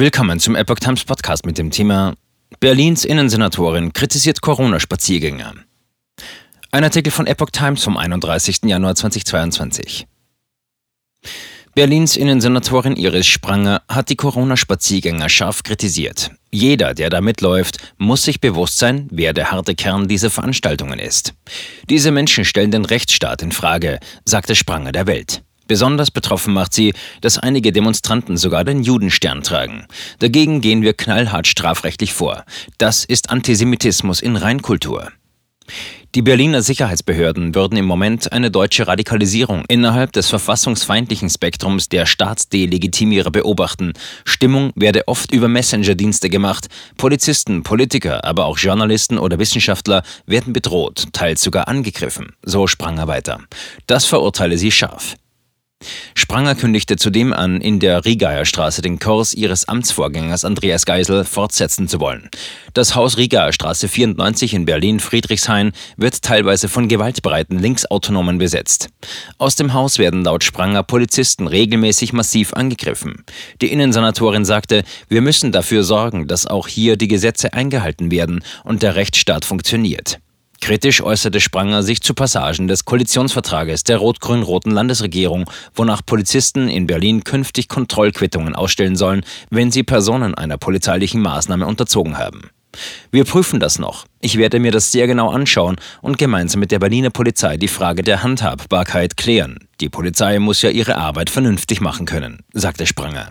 Willkommen zum Epoch Times Podcast mit dem Thema Berlins Innensenatorin kritisiert Corona-Spaziergänger. Ein Artikel von Epoch Times vom 31. Januar 2022. Berlins Innensenatorin Iris Spranger hat die Corona-Spaziergänger scharf kritisiert. Jeder, der da mitläuft, muss sich bewusst sein, wer der harte Kern dieser Veranstaltungen ist. Diese Menschen stellen den Rechtsstaat in Frage, sagte Spranger der Welt. Besonders betroffen macht sie, dass einige Demonstranten sogar den Judenstern tragen. Dagegen gehen wir knallhart strafrechtlich vor. Das ist Antisemitismus in Reinkultur. Die Berliner Sicherheitsbehörden würden im Moment eine deutsche Radikalisierung innerhalb des verfassungsfeindlichen Spektrums der Staatsdelegitimierer beobachten. Stimmung werde oft über Messenger-Dienste gemacht. Polizisten, Politiker, aber auch Journalisten oder Wissenschaftler werden bedroht, teils sogar angegriffen. So sprang er weiter. Das verurteile sie scharf. Spranger kündigte zudem an, in der Riegaer Straße den Kurs ihres Amtsvorgängers Andreas Geisel fortsetzen zu wollen. Das Haus Riegaer Straße 94 in Berlin-Friedrichshain wird teilweise von gewaltbereiten Linksautonomen besetzt. Aus dem Haus werden laut Spranger Polizisten regelmäßig massiv angegriffen. Die Innensenatorin sagte, wir müssen dafür sorgen, dass auch hier die Gesetze eingehalten werden und der Rechtsstaat funktioniert. Kritisch äußerte Spranger sich zu Passagen des Koalitionsvertrages der rot-grün-roten Landesregierung, wonach Polizisten in Berlin künftig Kontrollquittungen ausstellen sollen, wenn sie Personen einer polizeilichen Maßnahme unterzogen haben. Wir prüfen das noch. Ich werde mir das sehr genau anschauen und gemeinsam mit der Berliner Polizei die Frage der Handhabbarkeit klären. Die Polizei muss ja ihre Arbeit vernünftig machen können, sagte Spranger.